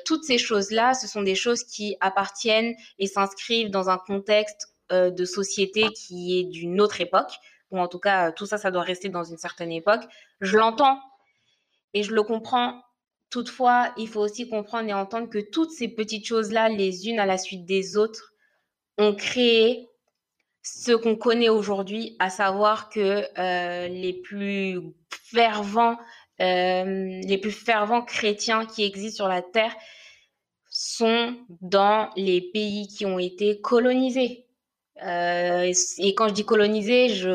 toutes ces choses-là, ce sont des choses qui appartiennent et s'inscrivent dans un contexte de société qui est d'une autre époque. Ou en tout cas, tout ça, ça doit rester dans une certaine époque. Je l'entends et je le comprends. Toutefois, il faut aussi comprendre et entendre que toutes ces petites choses-là, les unes à la suite des autres, ont créé ce qu'on connaît aujourd'hui, à savoir que euh, les plus fervents, euh, les plus fervents chrétiens qui existent sur la terre sont dans les pays qui ont été colonisés. Euh, et quand je dis coloniser, je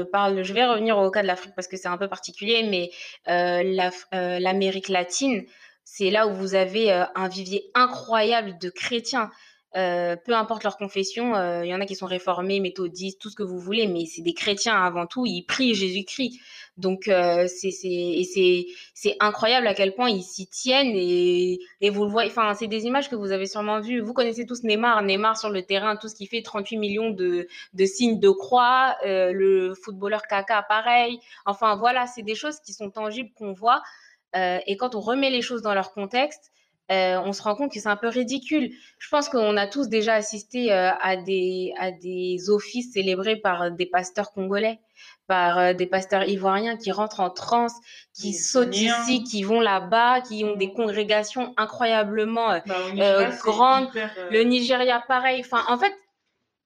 vais revenir au cas de l'Afrique parce que c'est un peu particulier, mais l'Amérique latine, c'est là où vous avez un vivier incroyable de chrétiens. Euh, peu importe leur confession, il y en a qui sont réformés, méthodistes, tout ce que vous voulez, mais c'est des chrétiens avant tout, ils prient Jésus-Christ. Donc euh, c'est incroyable à quel point ils s'y tiennent et, vous le voyez, enfin c'est des images que vous avez sûrement vues. Vous connaissez tous Neymar, Neymar sur le terrain, tout ce qui fait 38 millions de, de signes de croix, euh, le footballeur Kaka pareil. Enfin voilà, c'est des choses qui sont tangibles qu'on voit. Euh, et quand on remet les choses dans leur contexte, euh, on se rend compte que c'est un peu ridicule. Je pense qu'on a tous déjà assisté euh, à, des, à des offices célébrés par des pasteurs congolais, par euh, des pasteurs ivoiriens qui rentrent en transe, qui sautent ici, qui vont là-bas, qui ont des mmh. congrégations incroyablement bah, grandes. Le Nigeria, pareil. Enfin, en fait,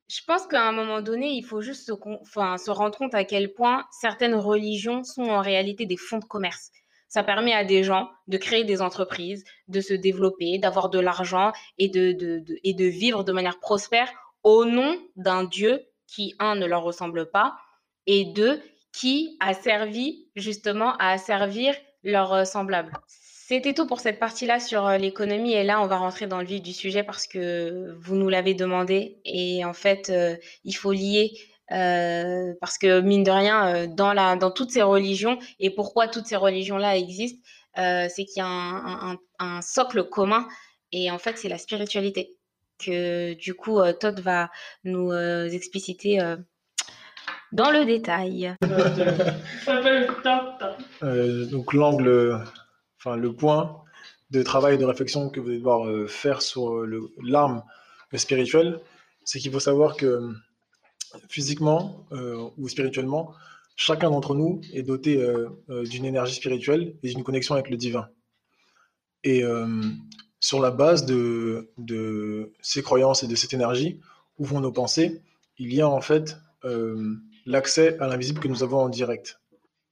je pense qu'à un moment donné, il faut juste se, enfin, se rendre compte à quel point certaines religions sont en réalité des fonds de commerce. Ça permet à des gens de créer des entreprises, de se développer, d'avoir de l'argent et de, et de vivre de manière prospère au nom d'un Dieu qui, un, ne leur ressemble pas, et deux, qui a servi justement à servir leurs semblables. C'était tout pour cette partie-là sur euh, l'économie et là on va rentrer dans le vif du sujet parce que vous nous l'avez demandé et en fait euh, il faut lier euh, parce que mine de rien, euh, dans, la, dans toutes ces religions, et pourquoi toutes ces religions-là existent, euh, c'est qu'il y a un, un, un, socle commun, et en fait, c'est la spiritualité. que du coup Todd va nous expliciter dans le détail. (laughs) donc l'angle, enfin le point de travail et de réflexion que vous allez devoir faire sur l'arme spirituelle, c'est qu'il faut savoir que physiquement ou spirituellement, chacun d'entre nous est doté d'une énergie spirituelle et d'une connexion avec le divin. Et sur la base de, ces croyances et de cette énergie, où vont nos pensées, il y a en fait euh, l'accès à l'invisible que nous avons en direct.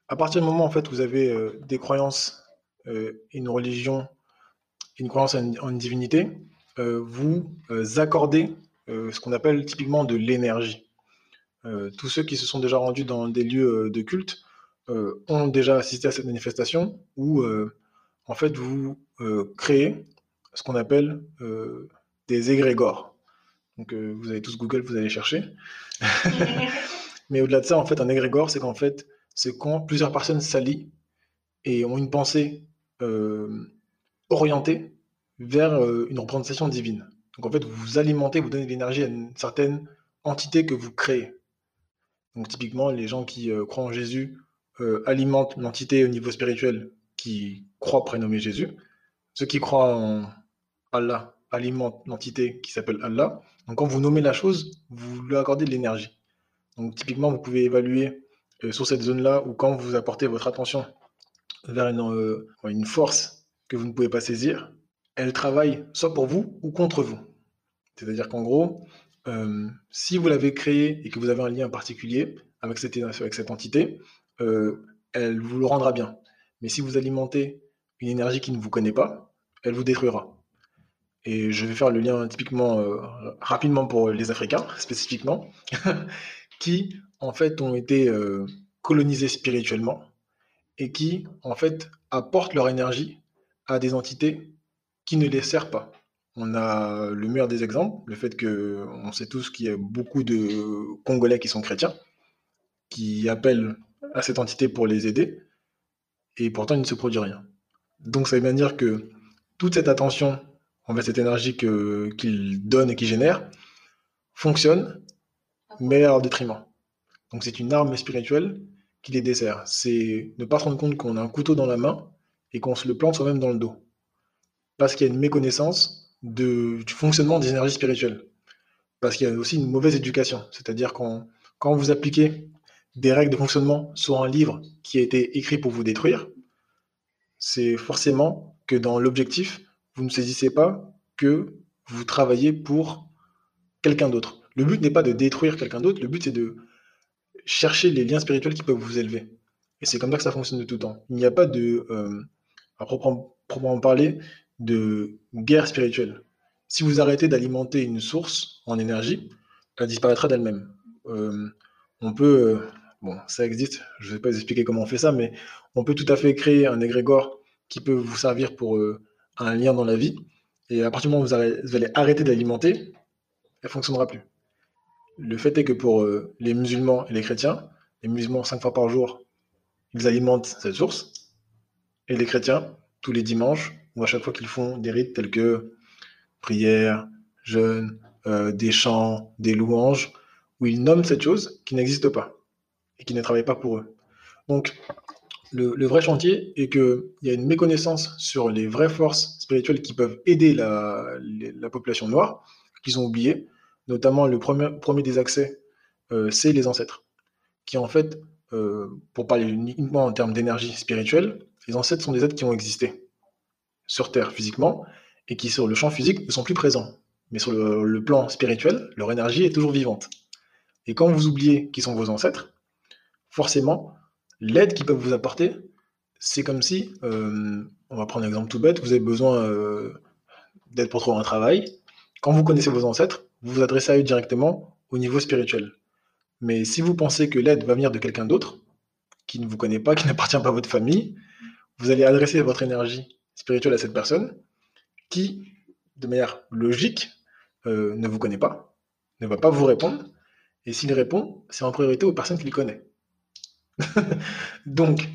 À partir du moment en fait, où vous avez euh, des croyances, euh, une religion, une croyance en, une divinité, vous accordez ce qu'on appelle typiquement de l'énergie. Tous ceux qui se sont déjà rendus dans des lieux de culte ont déjà assisté à cette manifestation où en fait vous créez ce qu'on appelle euh, des égrégores. Donc, euh, vous avez tous Google, vous allez chercher. (laughs) Mais au-delà de ça, en fait, un égrégore, c'est qu'en fait, c'est quand plusieurs personnes s'allient et ont une pensée euh, orientée vers une représentation divine. Donc, en fait, vous vous alimentez, vous donnez de l'énergie à une certaine entité que vous créez. Donc, typiquement, les gens qui croient en Jésus alimentent l'entité au niveau spirituel qui croit prénommer Jésus. Ceux qui croient en, Allah alimente l'entité qui s'appelle Allah. Donc quand vous nommez la chose, vous lui accordez de l'énergie. Donc typiquement, vous pouvez évaluer euh, sur cette zone-là ou quand vous apportez votre attention vers euh, une, force que vous ne pouvez pas saisir, elle travaille soit pour vous ou contre vous. C'est-à-dire qu'en gros, euh, si vous l'avez créée et que vous avez un lien particulier avec cette, entité, elle vous le rendra bien. Mais si vous alimentez une énergie qui ne vous connaît pas, elle vous détruira. Et je vais faire le lien typiquement euh, rapidement pour les Africains, spécifiquement, (laughs) qui en fait ont été euh, colonisés spirituellement et qui en fait apportent leur énergie à des entités qui ne les servent pas. On a le meilleur des exemples, le fait que on sait tous qu'il y a beaucoup de Congolais qui sont chrétiens, qui appellent à cette entité pour les aider, et pourtant il ne se produit rien. Donc ça veut bien dire que toute cette attention en fait, cette énergie qu'il donne et qu'il génère fonctionne, mais à leur détriment. Donc c'est une arme spirituelle qui les dessert. C'est ne pas se rendre compte qu'on a un couteau dans la main et qu'on se le plante soi-même dans le dos. Parce qu'il y a une méconnaissance du fonctionnement des énergies spirituelles. Parce qu'il y a aussi une mauvaise éducation. C'est-à-dire quand, quand vous appliquez des règles de fonctionnement sur un livre qui a été écrit pour vous détruire, c'est forcément que dans l'objectif, vous ne saisissez pas que vous travaillez pour quelqu'un d'autre. Le but n'est pas de détruire quelqu'un d'autre, le but c'est de chercher les liens spirituels qui peuvent vous élever. Et c'est comme ça que ça fonctionne de tout temps. Il n'y a pas de, euh, à proprement, parler, de guerre spirituelle. Si vous arrêtez d'alimenter une source en énergie, elle disparaîtra d'elle-même. Euh, on peut, euh, bon, ça existe, je ne vais pas vous expliquer comment on fait ça, mais on peut tout à fait créer un égrégore qui peut vous servir pour un lien dans la vie. Et à partir du moment où vous, allez arrêter d'alimenter, elle ne fonctionnera plus. Le fait est que pour euh, les musulmans et les chrétiens, les musulmans, cinq fois par jour, ils alimentent cette source. Et les chrétiens, tous les dimanches, ou à chaque fois qu'ils font des rites tels que prière, jeûne, euh, des chants, des louanges, où ils nomment cette chose qui n'existe pas et qui ne travaille pas pour eux. Donc, le, vrai chantier est qu'il y a une méconnaissance sur les vraies forces spirituelles qui peuvent aider la, population noire, qu'ils ont oublié. Notamment, le premier, des accès, euh, c'est les ancêtres. Qui, en fait, euh, pour parler uniquement en termes d'énergie spirituelle, les ancêtres sont des êtres qui ont existé sur Terre physiquement et qui, sur le champ physique, ne sont plus présents. Mais sur le, plan spirituel, leur énergie est toujours vivante. Et quand vous oubliez qui sont vos ancêtres, forcément, l'aide qu'ils peuvent vous apporter, c'est comme si, euh, on va prendre un exemple tout bête, vous avez besoin euh, d'aide pour trouver un travail. Quand vous connaissez vos ancêtres, vous vous adressez à eux directement au niveau spirituel. Mais si vous pensez que l'aide va venir de quelqu'un d'autre, qui ne vous connaît pas, qui n'appartient pas à votre famille, vous allez adresser votre énergie spirituelle à cette personne qui, de manière logique, euh, ne vous connaît pas, ne va pas vous répondre. Et s'il répond, c'est en priorité aux personnes qu'il connaît. (laughs) Donc,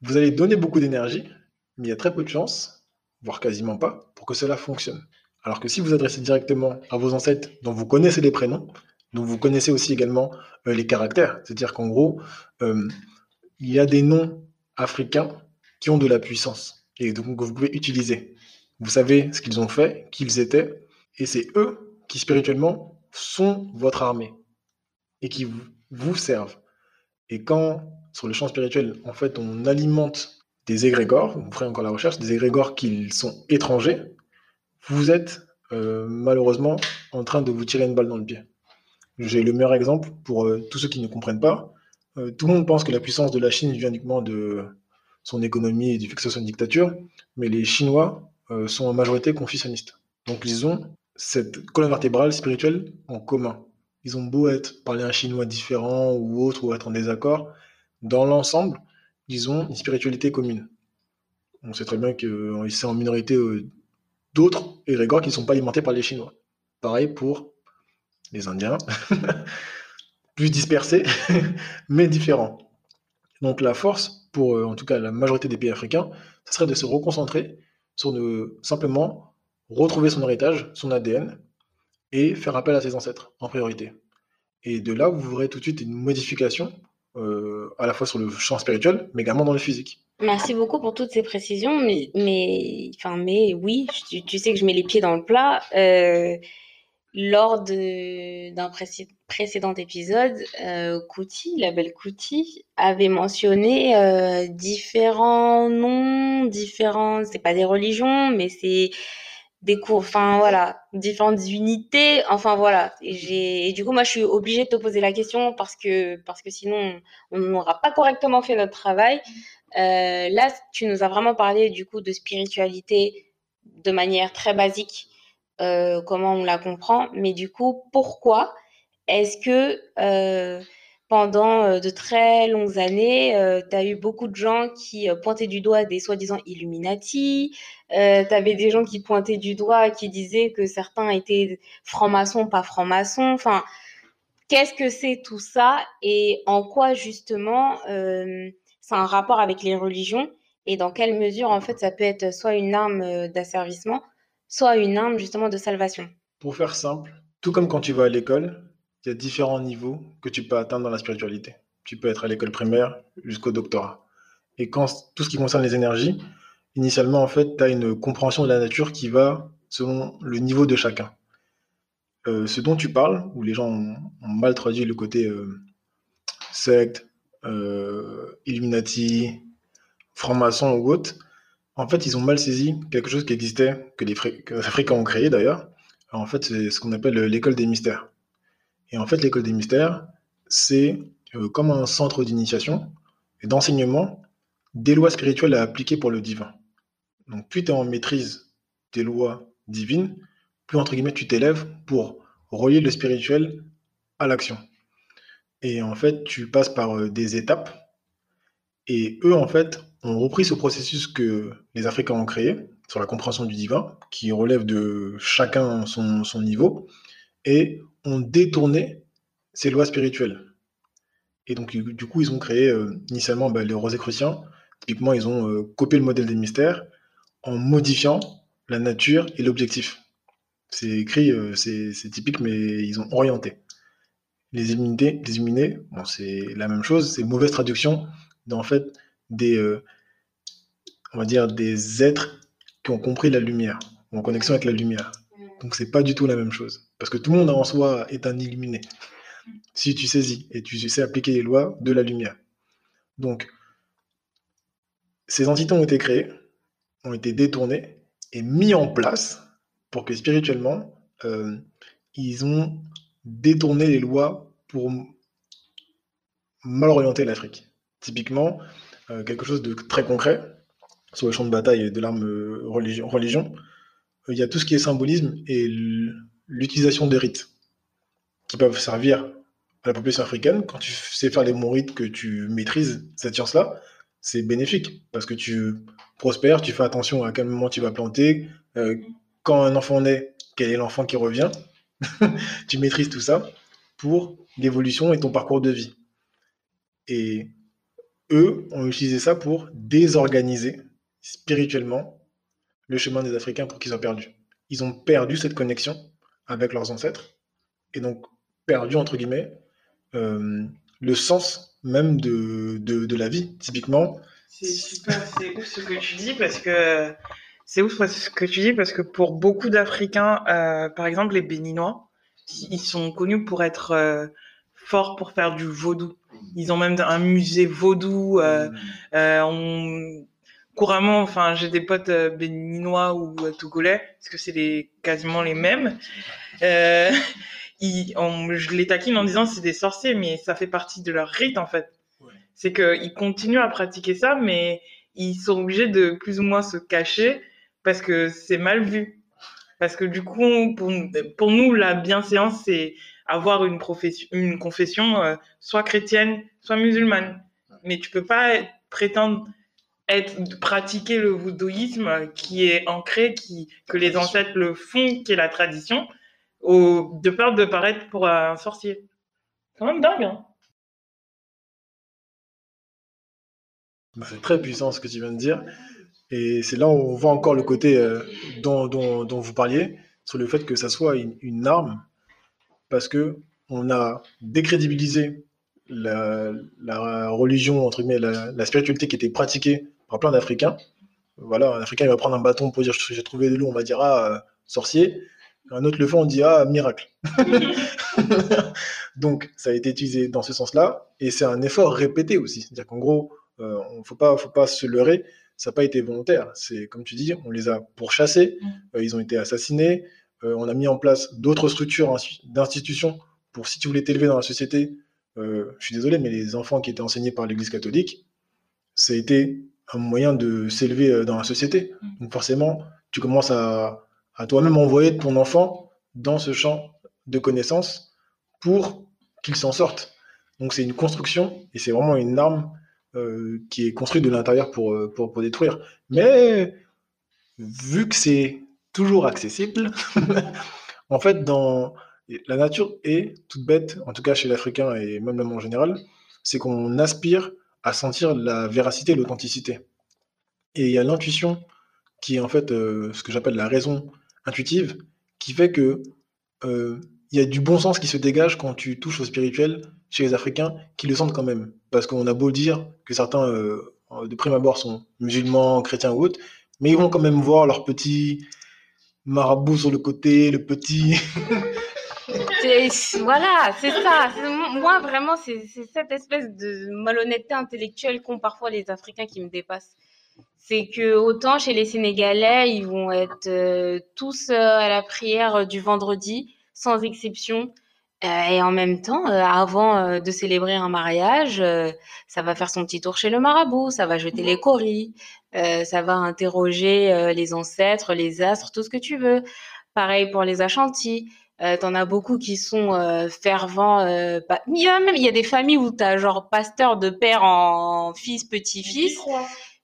vous allez donner beaucoup d'énergie, mais il y a très peu de chances, voire quasiment pas, pour que cela fonctionne. Alors que si vous adressez directement à vos ancêtres dont vous connaissez les prénoms, dont vous connaissez aussi également euh, les caractères, c'est-à-dire qu'en gros, euh, il y a des noms africains qui ont de la puissance et donc vous pouvez utiliser. Vous savez ce qu'ils ont fait, qui ils étaient, et c'est eux qui spirituellement sont votre armée et qui vous, vous servent. Et quand, sur le champ spirituel, en fait, on alimente des égrégores, vous ferez encore la recherche, des égrégores qui sont étrangers, vous êtes euh, malheureusement en train de vous tirer une balle dans le pied. J'ai le meilleur exemple pour euh, tous ceux qui ne comprennent pas. Euh, tout le monde pense que la puissance de la Chine vient uniquement de son économie et du fait que ce soit une dictature, mais les Chinois sont en majorité confucianistes. Donc ils ont cette colonne vertébrale spirituelle en commun. Ils ont beau être parler un chinois différent ou autre ou être en désaccord, dans l'ensemble, ils ont une spiritualité commune. On sait très bien que c'est en minorité d'autres égrégores qui ne sont pas alimentés par les Chinois. Pareil pour les Indiens, (laughs) plus dispersés, (laughs) mais différents. Donc la force, pour euh, en tout cas la majorité des pays africains, ce serait de se reconcentrer sur de simplement retrouver son héritage, son ADN, et faire appel à ses ancêtres en priorité. Et de là, vous verrez tout de suite une modification, euh, à la fois sur le champ spirituel, mais également dans le physique. Merci beaucoup pour toutes ces précisions, mais, oui, tu, sais que je mets les pieds dans le plat. Euh, lors d'un précédent épisode, euh, la belle Kouti, avait mentionné euh, différents noms, différents, c'est pas des religions, mais c'est des cours, enfin voilà, différentes unités, enfin voilà. Et, et du coup, moi, je suis obligée de te poser la question parce que, parce que sinon, on n'aura pas correctement fait notre travail. Euh, là, tu nous as vraiment parlé du coup de spiritualité de manière très basique, euh, comment on la comprend, mais du coup, pourquoi est-ce que euh, pendant de très longues années, tu as eu beaucoup de gens qui pointaient du doigt des soi-disant Illuminati, tu avais des gens qui pointaient du doigt, qui disaient que certains étaient francs-maçons, pas francs-maçons, enfin, qu'est-ce que c'est tout ça et en quoi justement c'est un rapport avec les religions et dans quelle mesure, en fait, ça peut être soit une arme euh, d'asservissement, soit une arme justement de salvation. Pour faire simple, tout comme quand tu vas à l'école, il y a différents niveaux que tu peux atteindre dans la spiritualité. Tu peux être à l'école primaire jusqu'au doctorat. Et quand tout ce qui concerne les énergies, initialement, en fait, tu as une compréhension de la nature qui va selon le niveau de chacun. Euh, ce dont tu parles, où les gens ont, mal traduit le côté euh, secte, euh, Illuminati, francs-maçons ou autres, en fait, ils ont mal saisi quelque chose qui existait, que les, Africains ont créé d'ailleurs. En fait, c'est ce qu'on appelle l'école des mystères. Et en fait, l'école des mystères, c'est euh, comme un centre d'initiation et d'enseignement des lois spirituelles à appliquer pour le divin. Donc, plus tu es en maîtrise des lois divines, plus entre guillemets tu t'élèves pour relier le spirituel à l'action. Et en fait, tu passes par euh, des étapes. Et eux, en fait, ont repris ce processus que les Africains ont créé sur la compréhension du divin, qui relève de chacun son, niveau, et ont détourné ces lois spirituelles. Et donc, du coup, ils ont créé euh, initialement bah, les Rosicruciens. Typiquement, ils ont euh, copié le modèle des mystères en modifiant la nature et l'objectif. C'est écrit, c'est typique, mais ils ont orienté les immunités, les immunés, bon, c'est la même chose, c'est mauvaise traduction d'en fait des, euh, on va dire des êtres qui ont compris la lumière, en connexion avec la lumière. Donc c'est pas du tout la même chose, parce que tout le monde en soi est un illuminé, si tu saisis et tu sais appliquer les lois de la lumière. Donc ces entités ont été créées, ont été détournées et mis en place pour que spirituellement euh, ils ont détourner les lois pour mal orienter l'Afrique. Typiquement, euh, quelque chose de très concret, sur le champ de bataille de l'arme euh, religion, euh, il y a tout ce qui est symbolisme et l'utilisation des rites qui peuvent servir à la population africaine. Quand tu sais faire les bons rites, que tu maîtrises cette science-là, c'est bénéfique parce que tu prospères, tu fais attention à quel moment tu vas planter. quand un enfant naît, quel est l'enfant qui revient (laughs) tu maîtrises tout ça pour l'évolution et ton parcours de vie. Et eux ont utilisé ça pour désorganiser spirituellement le chemin des Africains pour qu'ils soient perdus. ils ont perdu cette connexion avec leurs ancêtres et donc perdu, entre guillemets, euh, le sens même de, de, la vie, typiquement. C'est super, c'est ouf ce que tu dis parce que c'est ouf ce que tu dis parce que pour beaucoup d'Africains, euh, par exemple les Béninois, ils sont connus pour être euh, forts pour faire du vaudou. Ils ont même un musée vaudou. on, couramment, enfin, j'ai des potes béninois ou togolais, parce que c'est les, quasiment les mêmes. Euh, (laughs) je les taquine en disant c'est des sorciers, mais ça fait partie de leur rite en fait. C'est qu'ils continuent à pratiquer ça, mais ils sont obligés de plus ou moins se cacher parce que c'est mal vu. Parce que du coup, pour, pour nous, la bienséance, c'est avoir une, profession, une confession euh, soit chrétienne, soit musulmane. Mais tu peux pas prétendre être, pratiquer le voodooïsme qui est ancré, qui, que les ancêtres le font, qui est la tradition, au, de peur de paraître pour un sorcier. C'est quand même dingue, hein bah, C'est très puissant ce que tu viens de dire. Et c'est là où on voit encore le côté euh, dont, dont, dont, vous parliez, sur le fait que ça soit une, arme, parce que on a décrédibilisé la, la religion, entre guillemets, la, la, spiritualité qui était pratiquée par plein d'Africains. Voilà, un Africain il va prendre un bâton pour dire j'ai trouvé de l'eau, on va dire ah, euh, sorcier. Un autre le fait, on dit ah, miracle. (laughs) Donc, ça a été utilisé dans ce sens-là, et c'est un effort répété aussi. C'est-à-dire qu'en gros, euh, il ne faut pas, faut pas se leurrer, ça n'a pas été volontaire. C'est comme tu dis, on les a pourchassés, mm. euh, ils ont été assassinés, euh, on a mis en place d'autres structures d'institutions pour si tu voulais t'élever dans la société. je suis désolé, mais les enfants qui étaient enseignés par l'Église catholique, ça a été un moyen de s'élever dans la société. Mm. Donc forcément, tu commences à, à toi-même envoyer ton enfant dans ce champ de connaissances pour qu'il s'en sorte. Donc c'est une construction et c'est vraiment une arme euh, qui est construite de l'intérieur pour, euh, pour, pour, détruire. Mais vu que c'est toujours accessible, (laughs) en fait, dans la nature est toute bête, en tout cas chez l'Africain et même l'homme en général, c'est qu'on aspire à sentir la véracité l'authenticité. Et il y a l'intuition qui est en fait euh, ce que j'appelle la raison intuitive, qui fait que euh, il y a du bon sens qui se dégage quand tu touches au spirituel chez les Africains, qui le sentent quand même. Parce qu'on a beau dire que certains, euh, de prime abord, sont musulmans, chrétiens ou autres, mais ils vont quand même voir leur petit marabout sur le côté, le petit. (laughs) voilà, c'est ça. Moi, vraiment, c'est cette espèce de malhonnêteté intellectuelle qu'ont parfois les Africains qui me dépasse c'est que autant chez les Sénégalais, ils vont être euh, tous euh, à la prière du vendredi, sans exception. Euh, et en même temps, avant de célébrer un mariage, ça va faire son petit tour chez le marabout, ça va jeter les coris, ça va interroger les ancêtres, les astres, tout ce que tu veux. Pareil pour les Ashantis. T'en as beaucoup qui sont fervents. Il, y a même, il y a des familles où t'as genre pasteur de père en fils, petit-fils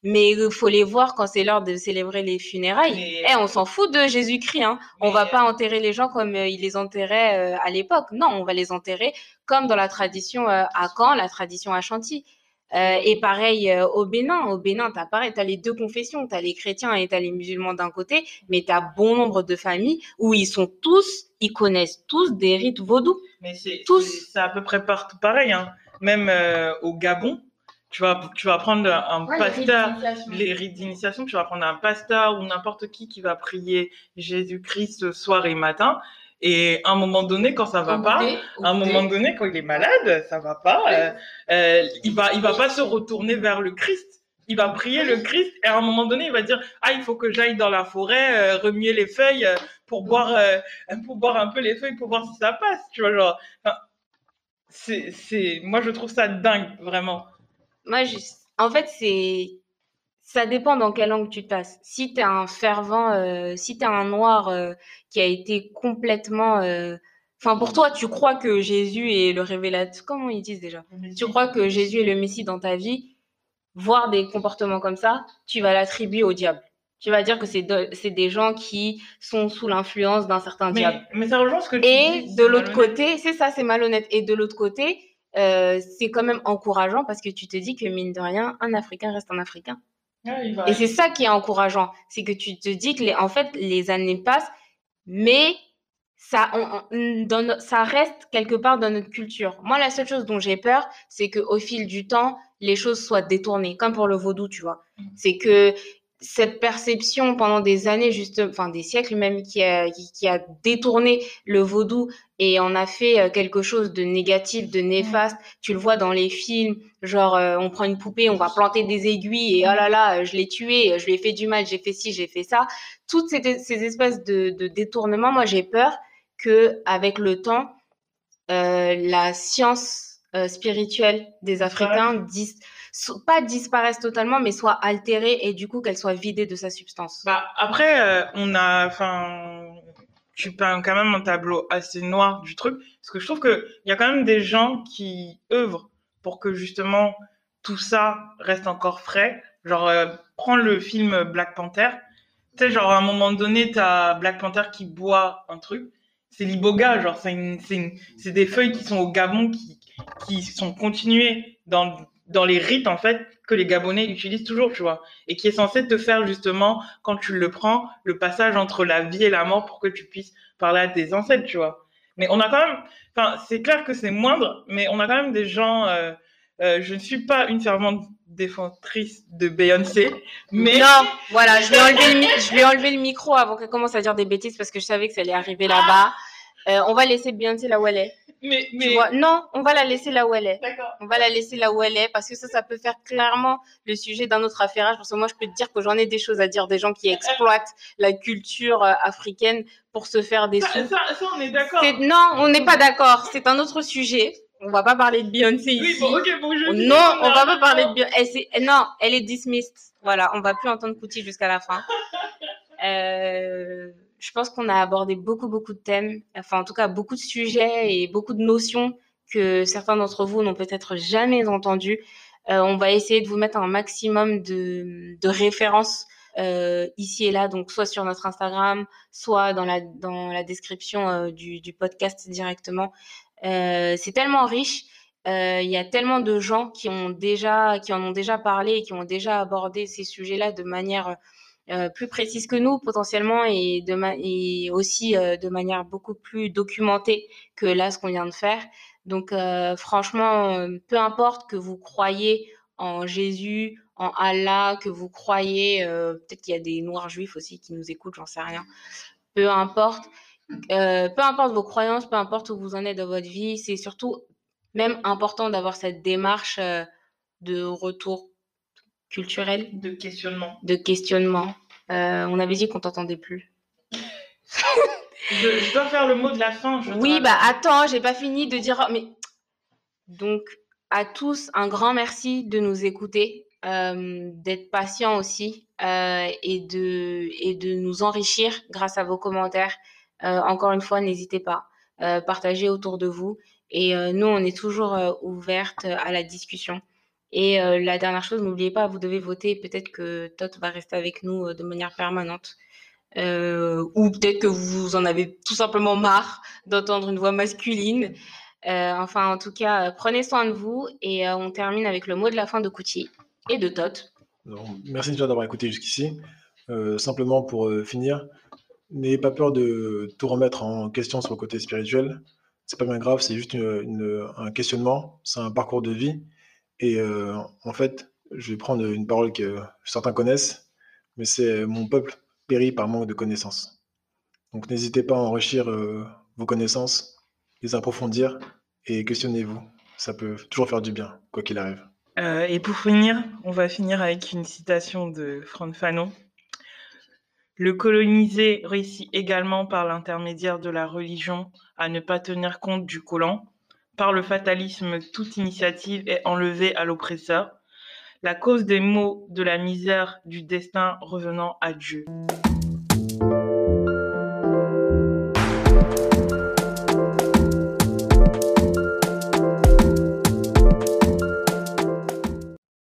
mais il faut les voir quand c'est l'heure de célébrer les funérailles. Eh, on s'en fout de Jésus-Christ. Hein. On va pas enterrer les gens comme euh, ils les enterraient euh, à l'époque. Non, on va les enterrer comme dans la tradition euh, à Caen, la tradition à Chantilly. et pareil au Bénin. Au Bénin, tu as pareil, tu as les deux confessions. Tu as les chrétiens et tu as les musulmans d'un côté, mais tu as bon nombre de familles où ils sont tous, ils connaissent tous des rites vaudous. Mais c'est à peu près partout pareil. Hein. Même au Gabon, tu vas, tu vas prendre un pasteur, les rites d'initiation, tu vas prendre un pasteur ou n'importe qui qui va prier Jésus-Christ soir et matin. Et à un moment donné, quand ça va pas, à un moment donné, quand il est malade, ça va pas, euh, euh, il va, il va pas se retourner vers le Christ. Il va prier le Christ et à un moment donné, il va dire ah il faut que j'aille dans la forêt euh, remuer les feuilles pour boire, (laughs) pour boire un peu les feuilles pour voir si ça passe. Tu vois genre, c'est, c'est, moi je trouve ça dingue vraiment. Moi, en fait, c'est ça dépend dans quelle langue tu passes. Si tu es un fervent, euh, si tu es un noir euh, qui a été complètement. Euh, enfin, pour toi, tu crois que Jésus est le révélateur. Comment ils disent déjà? Tu crois que Jésus est le Messie dans ta vie? Voir des comportements comme ça, tu vas l'attribuer au diable. Tu vas dire que c'est des gens qui sont sous l'influence d'un certain diable. Mais ça rejoint ce que tu Et de l'autre côté, c'est ça, c'est malhonnête. Et de l'autre côté, euh, c'est quand même encourageant parce que tu te dis que mine de rien, un Africain reste un Africain. et c'est ça qui est encourageant, c'est que tu te dis que les, en fait les années passent mais ça, on, ça reste quelque part dans notre culture. Moi, la seule chose dont j'ai peur, c'est qu'au fil du temps, les choses soient détournées, comme pour le vaudou, tu vois. Mmh. C'est que cette perception pendant des années, juste, enfin des siècles même, qui a, qui, a détourné le vaudou et en a fait euh, quelque chose de négatif, de néfaste. Tu le vois dans les films, genre euh, on prend une poupée, on va planter des aiguilles et oh là là, je l'ai tué, je lui ai fait du mal, j'ai fait ci, j'ai fait ça. Toutes ces, ces espèces de, de détournements, moi j'ai peur que avec le temps, euh, la science spirituelle des Africains dise pas disparaissent totalement, mais soit altérées et du coup qu'elles soient vidées de sa substance. Bah, après, euh, on a, enfin, tu peins quand même un tableau assez noir du truc, parce que je trouve qu'il y a quand même des gens qui œuvrent pour que justement tout ça reste encore frais. Genre, euh, prends le film Black Panther. Tu sais, genre, à un moment donné, t'as Black Panther qui boit un truc. C'est l'iboga, genre, c'est des feuilles qui sont au Gabon qui, qui sont continuées dans dans les rites en fait que les Gabonais utilisent toujours, tu vois, et qui est censé te faire justement quand tu le prends le passage entre la vie et la mort pour que tu puisses parler à tes ancêtres, tu vois. Mais on a quand même, enfin, c'est clair que c'est moindre, mais on a quand même des gens. Euh, euh, je ne suis pas une fervente défentrice de Beyoncé, mais non, voilà, je je vais enlever le micro avant qu'elle commence à dire des bêtises parce que je savais que ça allait arriver là-bas. Euh, on va laisser Beyoncé là où elle est. Mais, non, on va la laisser là où elle est. On va la laisser là où elle est parce que ça, ça peut faire clairement le sujet d'un autre affairage. Parce que moi, je peux te dire que j'en ai des choses à dire, des gens qui exploitent la culture euh, africaine pour se faire des sous. Ça, on est d'accord. Non, on n'est pas d'accord. C'est un autre sujet. On va pas parler de Beyoncé ici. Bon, bon, non, on va pas parler de Beyoncé. non, elle est dismissed. Voilà, on va plus entendre Couty jusqu'à la fin. (laughs) Euh je pense qu'on a abordé beaucoup, beaucoup de thèmes, enfin en tout cas beaucoup de sujets et beaucoup de notions que certains d'entre vous n'ont peut-être jamais entendues. Euh, on va essayer de vous mettre un maximum de, références euh, ici et là, donc soit sur notre Instagram, soit dans la, description euh, du, du, podcast directement. C'est tellement riche. Il y a tellement de gens qui ont déjà, qui en ont déjà parlé et qui ont déjà abordé ces sujets-là de manière euh, plus précise que nous potentiellement et aussi euh, de manière beaucoup plus documentée que là ce qu'on vient de faire. Donc euh, franchement, peu importe que vous croyez en Jésus, en Allah, que vous croyez, peut-être qu'il y a des noirs juifs aussi qui nous écoutent, j'en sais rien. Peu importe, peu importe vos croyances, peu importe où vous en êtes dans votre vie, c'est surtout même important d'avoir cette démarche de retour culturel. De questionnement. De questionnement. Euh, on avait dit qu'on t'entendait plus. je, dois faire le mot de la fin. oui, bah attends, j'ai pas fini de dire. Mais donc à tous un grand merci de nous écouter, euh, d'être patients aussi euh, et de et de nous enrichir grâce à vos commentaires. encore une fois, n'hésitez pas, partagez autour de vous. Et nous, on est toujours ouverte à la discussion. Et euh, la dernière chose, n'oubliez pas, vous devez voter. Peut-être que Tot va rester avec nous euh, de manière permanente. Euh, ou peut-être que vous en avez tout simplement marre (laughs) d'entendre une voix masculine. enfin, en tout cas, prenez soin de vous et on termine avec le mot de la fin de Couty et de Tot. merci déjà d'avoir écouté jusqu'ici. simplement pour finir, n'ayez pas peur de tout remettre en question sur le côté spirituel. C'est pas bien grave, c'est juste un questionnement, c'est un parcours de vie. Et euh, en fait, je vais prendre une parole que certains connaissent, mais c'est mon peuple périt par manque de connaissances. Donc n'hésitez pas à enrichir euh, vos connaissances, les approfondir et questionnez-vous. Ça peut toujours faire du bien, quoi qu'il arrive. Euh, et pour finir, on va finir avec une citation de Franck Fanon. Le colonisé réussit également par l'intermédiaire de la religion à ne pas tenir compte du colon, par le fatalisme, toute initiative est enlevée à l'oppresseur, la cause des maux, de la misère, du destin revenant à Dieu.